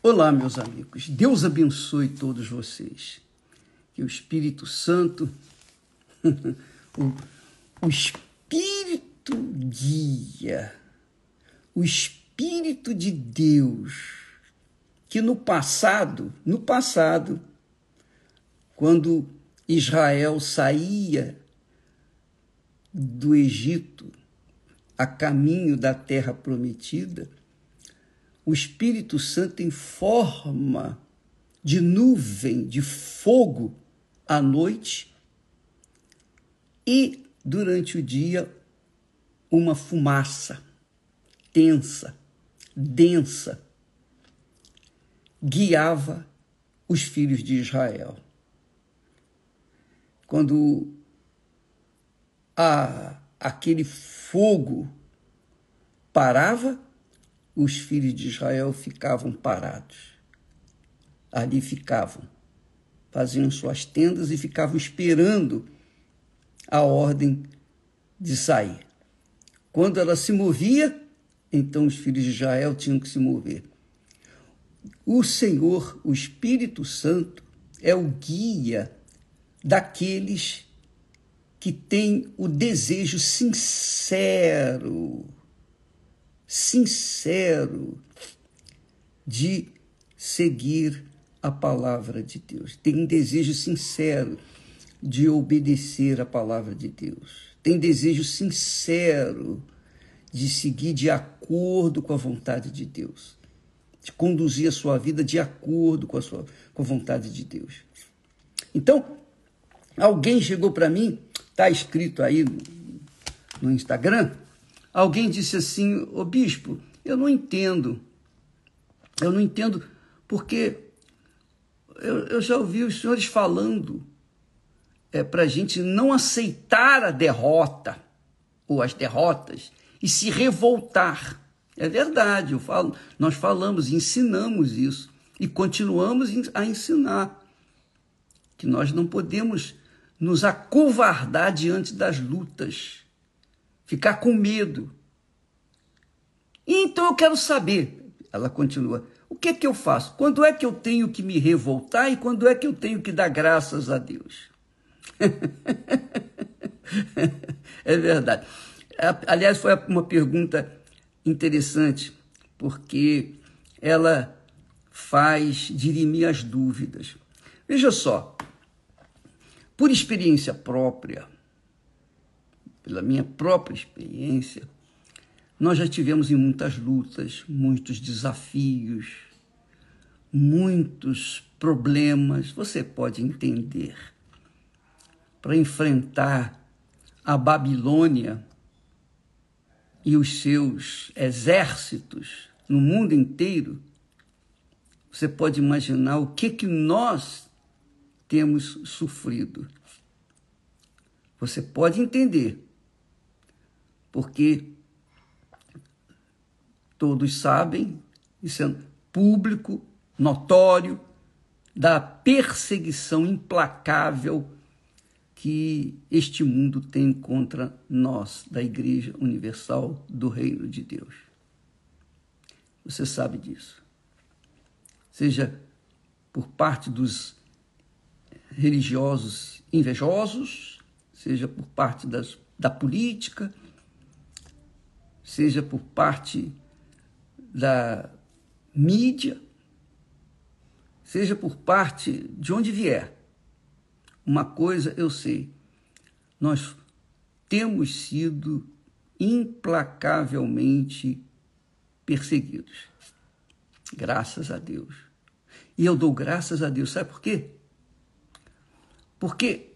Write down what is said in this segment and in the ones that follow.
Olá, meus amigos. Deus abençoe todos vocês. Que o Espírito Santo, o, o Espírito guia, o Espírito de Deus, que no passado, no passado, quando Israel saía do Egito a caminho da terra prometida, o Espírito Santo em forma de nuvem, de fogo à noite e durante o dia uma fumaça tensa, densa, guiava os filhos de Israel. Quando a, aquele fogo parava, os filhos de Israel ficavam parados. Ali ficavam, faziam suas tendas e ficavam esperando a ordem de sair. Quando ela se movia, então os filhos de Israel tinham que se mover. O Senhor, o Espírito Santo, é o guia daqueles que têm o desejo sincero sincero de seguir a palavra de Deus. Tem desejo sincero de obedecer a palavra de Deus. Tem desejo sincero de seguir de acordo com a vontade de Deus. De conduzir a sua vida de acordo com a sua com a vontade de Deus. Então, alguém chegou para mim, está escrito aí no, no Instagram, Alguém disse assim: Ô bispo, eu não entendo. Eu não entendo porque eu, eu já ouvi os senhores falando é, para a gente não aceitar a derrota ou as derrotas e se revoltar. É verdade, eu falo, nós falamos, ensinamos isso e continuamos a ensinar que nós não podemos nos acovardar diante das lutas ficar com medo. Então eu quero saber, ela continua, o que é que eu faço? Quando é que eu tenho que me revoltar e quando é que eu tenho que dar graças a Deus? é verdade. Aliás, foi uma pergunta interessante, porque ela faz dirimir as dúvidas. Veja só, por experiência própria, pela minha própria experiência, nós já tivemos em muitas lutas, muitos desafios, muitos problemas, você pode entender. Para enfrentar a Babilônia e os seus exércitos no mundo inteiro, você pode imaginar o que que nós temos sofrido. Você pode entender porque todos sabem, isso é público, notório, da perseguição implacável que este mundo tem contra nós, da Igreja Universal do Reino de Deus. Você sabe disso. Seja por parte dos religiosos invejosos, seja por parte das, da política, seja por parte da mídia, seja por parte de onde vier. Uma coisa eu sei, nós temos sido implacavelmente perseguidos. Graças a Deus. E eu dou graças a Deus, sabe por quê? Porque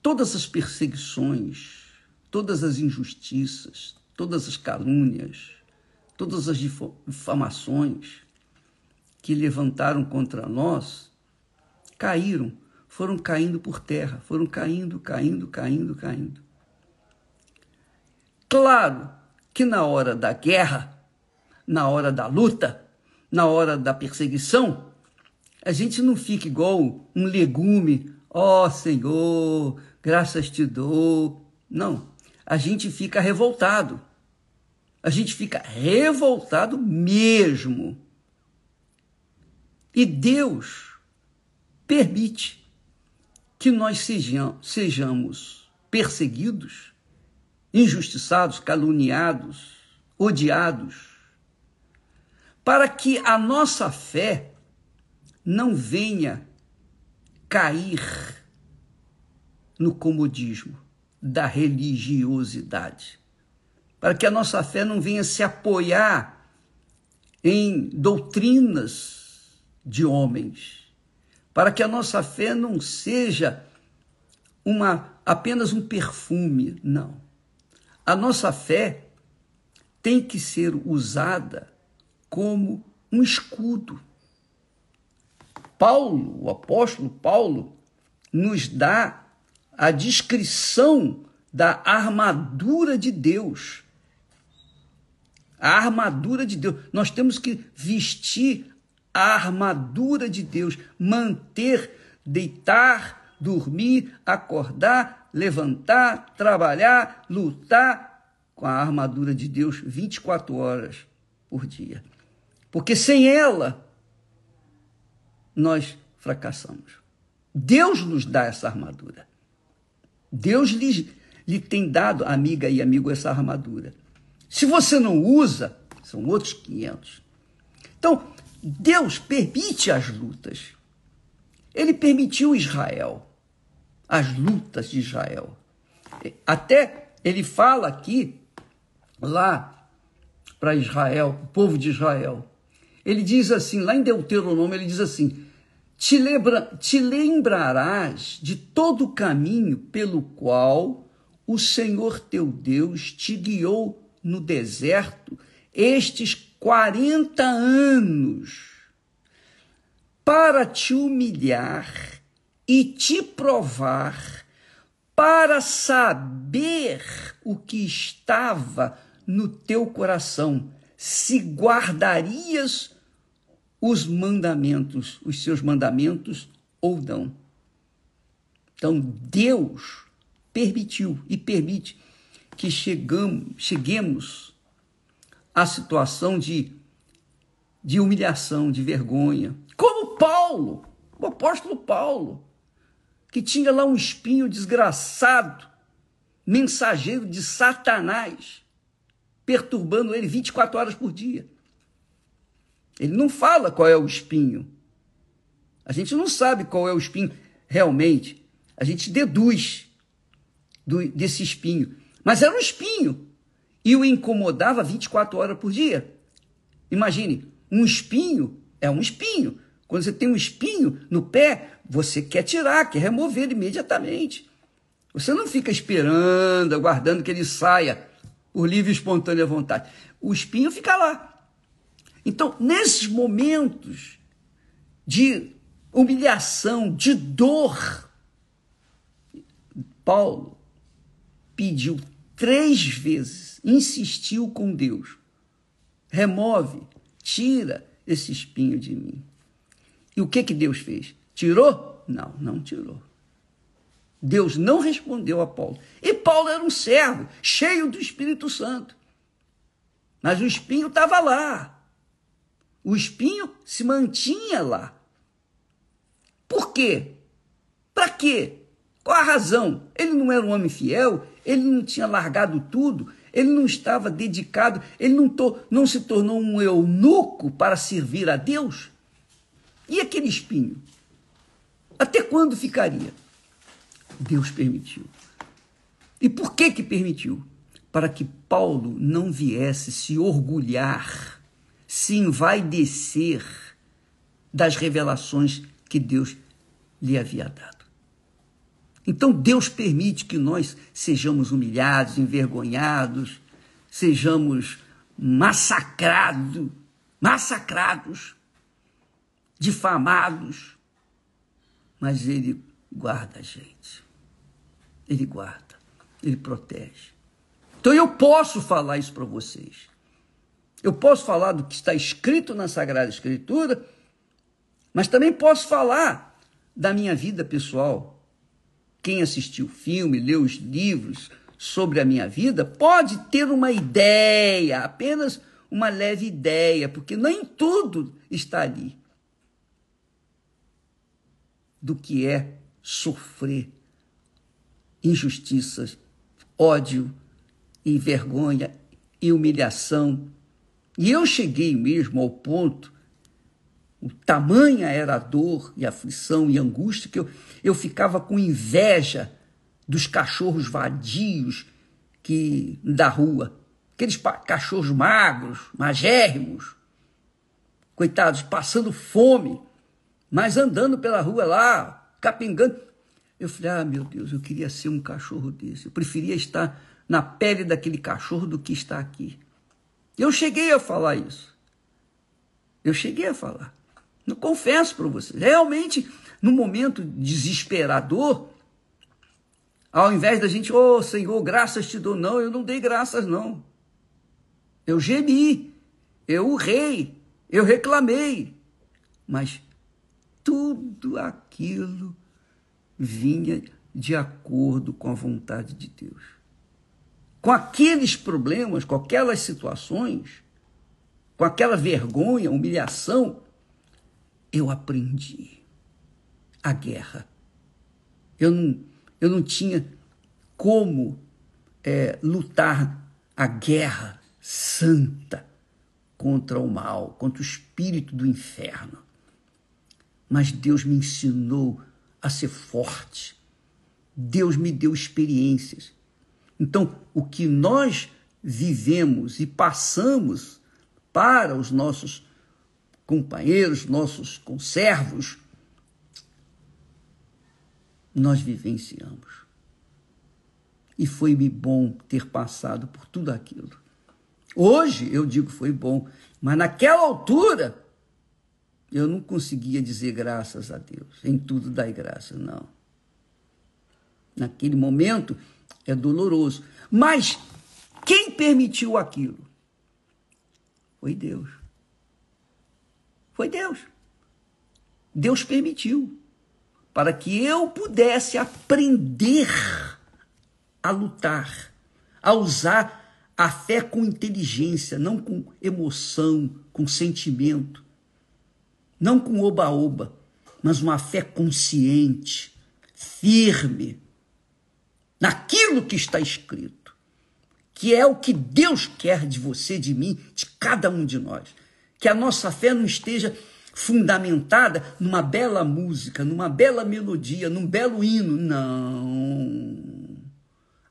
todas as perseguições, todas as injustiças, todas as calúnias, todas as difamações que levantaram contra nós caíram, foram caindo por terra, foram caindo, caindo, caindo, caindo. Claro que na hora da guerra, na hora da luta, na hora da perseguição, a gente não fica igual um legume, ó oh, Senhor, graças te dou. Não, a gente fica revoltado a gente fica revoltado mesmo. E Deus permite que nós sejamos perseguidos, injustiçados, caluniados, odiados, para que a nossa fé não venha cair no comodismo da religiosidade, para que a nossa fé não venha se apoiar em doutrinas de homens, para que a nossa fé não seja uma apenas um perfume, não. A nossa fé tem que ser usada como um escudo. Paulo, o apóstolo Paulo, nos dá a descrição da armadura de Deus. A armadura de Deus. Nós temos que vestir a armadura de Deus, manter, deitar, dormir, acordar, levantar, trabalhar, lutar com a armadura de Deus 24 horas por dia. Porque sem ela, nós fracassamos. Deus nos dá essa armadura. Deus lhe, lhe tem dado, amiga e amigo, essa armadura. Se você não usa, são outros 500. Então, Deus permite as lutas. Ele permitiu Israel, as lutas de Israel. Até ele fala aqui, lá para Israel, o povo de Israel. Ele diz assim, lá em Deuteronômio, ele diz assim: te, lembra, te lembrarás de todo o caminho pelo qual o Senhor teu Deus te guiou no deserto estes 40 anos para te humilhar e te provar, para saber o que estava no teu coração, se guardarias os mandamentos, os seus mandamentos ou não. Então, Deus permitiu e permite que chegamos, cheguemos à situação de, de humilhação, de vergonha. Como Paulo, o apóstolo Paulo, que tinha lá um espinho desgraçado, mensageiro de Satanás, perturbando ele 24 horas por dia. Ele não fala qual é o espinho. A gente não sabe qual é o espinho realmente. A gente deduz do, desse espinho. Mas era um espinho. E o incomodava 24 horas por dia. Imagine, um espinho é um espinho. Quando você tem um espinho no pé, você quer tirar, quer remover imediatamente. Você não fica esperando, aguardando que ele saia por livre e espontânea vontade. O espinho fica lá. Então, nesses momentos de humilhação, de dor, Paulo pediu três vezes, insistiu com Deus: remove, tira esse espinho de mim. E o que que Deus fez? Tirou? Não, não tirou. Deus não respondeu a Paulo. E Paulo era um servo, cheio do Espírito Santo. Mas o espinho estava lá. O espinho se mantinha lá. Por quê? Para quê? Qual a razão? Ele não era um homem fiel, ele não tinha largado tudo, ele não estava dedicado, ele não, to, não se tornou um eunuco para servir a Deus? E aquele espinho? Até quando ficaria? Deus permitiu. E por que que permitiu? Para que Paulo não viesse se orgulhar se vai descer das revelações que Deus lhe havia dado. Então Deus permite que nós sejamos humilhados, envergonhados, sejamos massacrados, massacrados, difamados, mas Ele guarda a gente. Ele guarda, Ele protege. Então eu posso falar isso para vocês. Eu posso falar do que está escrito na Sagrada Escritura, mas também posso falar da minha vida pessoal. Quem assistiu o filme, leu os livros sobre a minha vida, pode ter uma ideia, apenas uma leve ideia, porque nem tudo está ali. do que é sofrer injustiças, ódio e vergonha e humilhação. E eu cheguei mesmo ao ponto, o tamanha era a dor e aflição e angústia que eu, eu ficava com inveja dos cachorros vadios que da rua, aqueles cachorros magros, magérrimos, coitados, passando fome, mas andando pela rua lá, capingando. Eu falei, ah, meu Deus, eu queria ser um cachorro desse. Eu preferia estar na pele daquele cachorro do que estar aqui. Eu cheguei a falar isso. Eu cheguei a falar. Não confesso para vocês. Realmente, no momento desesperador, ao invés da gente, oh Senhor, graças te dou, não, eu não dei graças, não. Eu gemi, eu urrei, eu reclamei, mas tudo aquilo vinha de acordo com a vontade de Deus. Com aqueles problemas, com aquelas situações, com aquela vergonha, humilhação, eu aprendi a guerra. Eu não, eu não tinha como é, lutar a guerra santa contra o mal, contra o espírito do inferno. Mas Deus me ensinou a ser forte. Deus me deu experiências. Então, o que nós vivemos e passamos para os nossos companheiros, nossos conservos, nós vivenciamos. E foi-me bom ter passado por tudo aquilo. Hoje eu digo foi bom, mas naquela altura eu não conseguia dizer graças a Deus. Em tudo dai graça, não. Naquele momento é doloroso. Mas quem permitiu aquilo? Foi Deus. Foi Deus. Deus permitiu para que eu pudesse aprender a lutar, a usar a fé com inteligência, não com emoção, com sentimento, não com oba-oba, mas uma fé consciente, firme, naquilo que está escrito, que é o que Deus quer de você, de mim, de cada um de nós. Que a nossa fé não esteja fundamentada numa bela música, numa bela melodia, num belo hino. Não.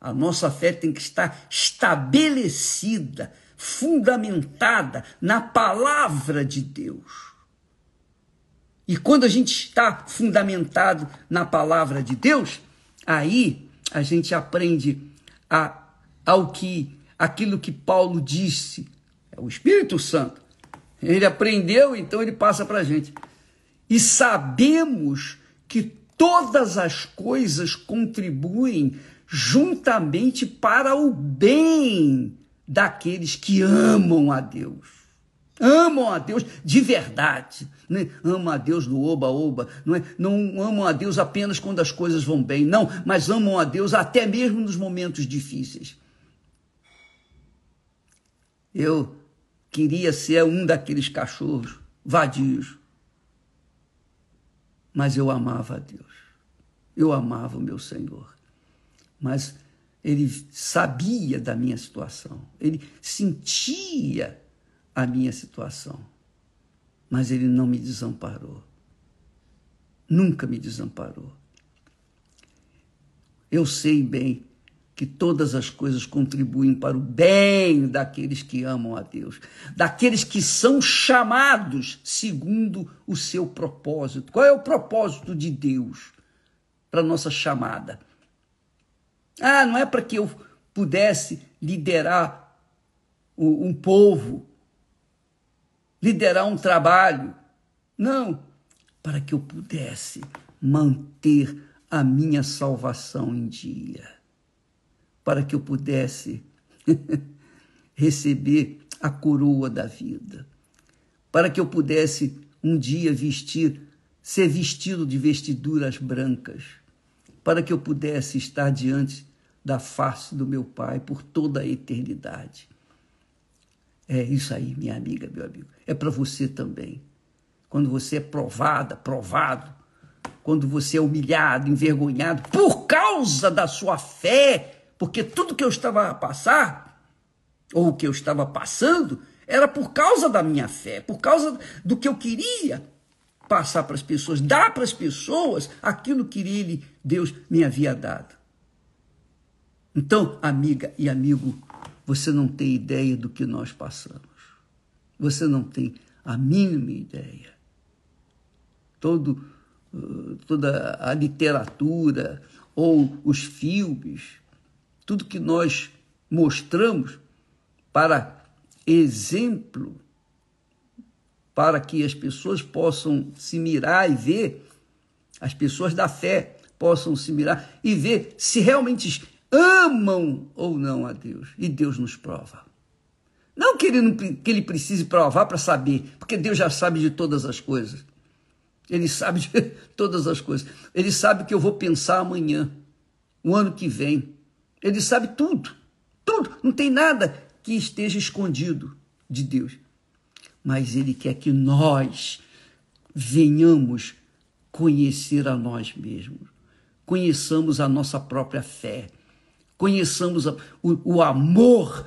A nossa fé tem que estar estabelecida, fundamentada na palavra de Deus. E quando a gente está fundamentado na palavra de Deus, aí a gente aprende a, ao que aquilo que Paulo disse, é o Espírito Santo ele aprendeu, então ele passa para a gente. E sabemos que todas as coisas contribuem juntamente para o bem daqueles que amam a Deus. Amam a Deus de verdade. Né? Amam a Deus no oba-oba. Não, é? não amam a Deus apenas quando as coisas vão bem. Não, mas amam a Deus até mesmo nos momentos difíceis. Eu queria ser um daqueles cachorros vadios. Mas eu amava a Deus. Eu amava o meu Senhor. Mas ele sabia da minha situação. Ele sentia a minha situação. Mas ele não me desamparou. Nunca me desamparou. Eu sei bem que todas as coisas contribuem para o bem daqueles que amam a Deus, daqueles que são chamados segundo o seu propósito. Qual é o propósito de Deus para nossa chamada? Ah, não é para que eu pudesse liderar um povo, liderar um trabalho. Não, para que eu pudesse manter a minha salvação em dia para que eu pudesse receber a coroa da vida, para que eu pudesse um dia vestir, ser vestido de vestiduras brancas, para que eu pudesse estar diante da face do meu Pai por toda a eternidade. É isso aí, minha amiga, meu amigo. É para você também. Quando você é provada, provado, quando você é humilhado, envergonhado, por causa da sua fé, porque tudo que eu estava a passar, ou o que eu estava passando, era por causa da minha fé, por causa do que eu queria passar para as pessoas, dar para as pessoas aquilo que ele, Deus me havia dado. Então, amiga e amigo, você não tem ideia do que nós passamos. Você não tem a mínima ideia. Todo, uh, toda a literatura ou os filmes, tudo que nós mostramos para exemplo, para que as pessoas possam se mirar e ver, as pessoas da fé possam se mirar e ver se realmente amam ou não a Deus. E Deus nos prova. Não que ele, não, que ele precise provar para saber, porque Deus já sabe de todas as coisas. Ele sabe de todas as coisas. Ele sabe que eu vou pensar amanhã, o ano que vem. Ele sabe tudo, tudo. Não tem nada que esteja escondido de Deus. Mas Ele quer que nós venhamos conhecer a nós mesmos, conheçamos a nossa própria fé, conheçamos o, o amor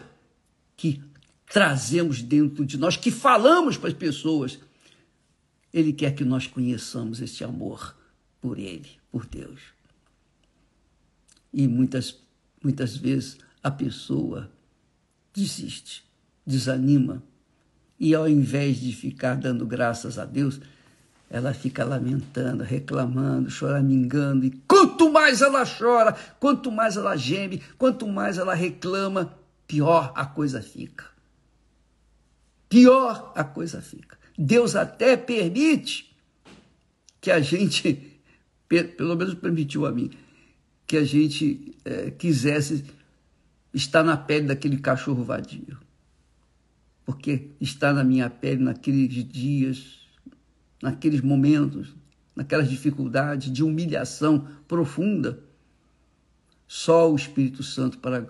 que trazemos dentro de nós, que falamos para as pessoas. Ele quer que nós conheçamos esse amor por Ele, por Deus. E muitas, muitas vezes a pessoa desiste, desanima, e ao invés de ficar dando graças a Deus, ela fica lamentando, reclamando, choramingando, e quanto mais ela chora, quanto mais ela geme, quanto mais ela reclama, pior a coisa fica. Pior a coisa fica. Deus até permite que a gente, pelo menos permitiu a mim, que a gente é, quisesse estar na pele daquele cachorro vadio. Porque está na minha pele naqueles dias naqueles momentos, naquelas dificuldades de humilhação profunda. Só o Espírito Santo para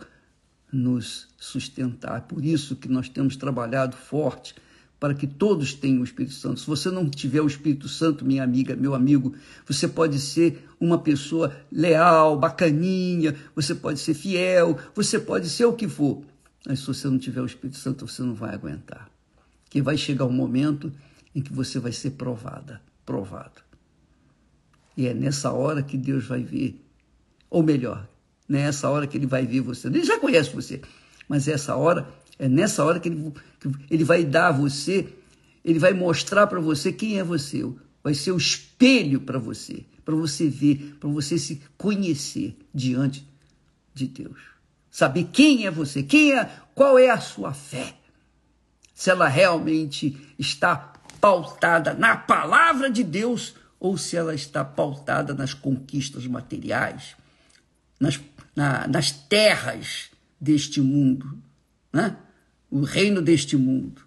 nos sustentar. Por isso que nós temos trabalhado forte para que todos tenham o Espírito Santo. Se você não tiver o Espírito Santo, minha amiga, meu amigo, você pode ser uma pessoa leal, bacaninha, você pode ser fiel, você pode ser o que for. Mas se você não tiver o Espírito Santo, você não vai aguentar. Que vai chegar um momento em que você vai ser provada, provado. E é nessa hora que Deus vai ver, ou melhor, nessa hora que ele vai ver você. Ele já conhece você, mas essa hora, é nessa hora que ele, que ele vai dar a você, ele vai mostrar para você quem é você. Vai ser o espelho para você, para você ver, para você se conhecer diante de Deus. Saber quem é você, quem é, qual é a sua fé. Se ela realmente está pautada na palavra de Deus ou se ela está pautada nas conquistas materiais, nas, na, nas terras deste mundo, né? O reino deste mundo.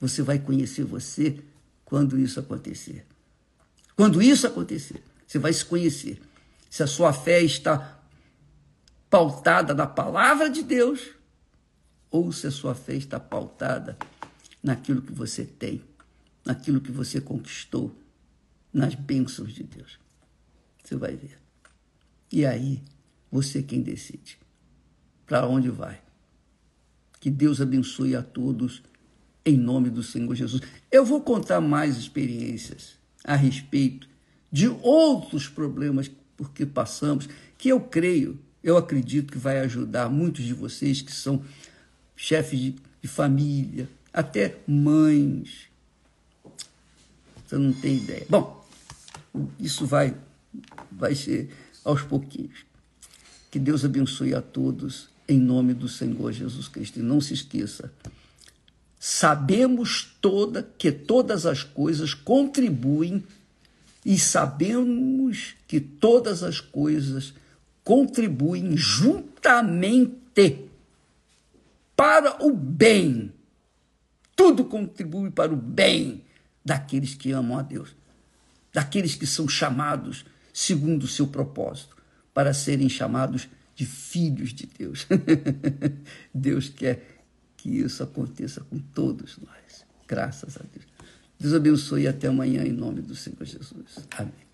Você vai conhecer você quando isso acontecer. Quando isso acontecer, você vai se conhecer. Se a sua fé está pautada na palavra de Deus ou se a sua fé está pautada naquilo que você tem naquilo que você conquistou, nas bênçãos de Deus. Você vai ver. E aí, você quem decide. Para onde vai? Que Deus abençoe a todos em nome do Senhor Jesus. Eu vou contar mais experiências a respeito de outros problemas por que passamos, que eu creio, eu acredito que vai ajudar muitos de vocês que são chefes de, de família, até mães, você não tem ideia. Bom, isso vai, vai ser aos pouquinhos. Que Deus abençoe a todos em nome do Senhor Jesus Cristo. E não se esqueça, sabemos toda que todas as coisas contribuem e sabemos que todas as coisas contribuem juntamente para o bem. Tudo contribui para o bem daqueles que amam a Deus, daqueles que são chamados segundo o seu propósito, para serem chamados de filhos de Deus. Deus quer que isso aconteça com todos nós. Graças a Deus. Deus abençoe e até amanhã em nome do Senhor Jesus. Amém.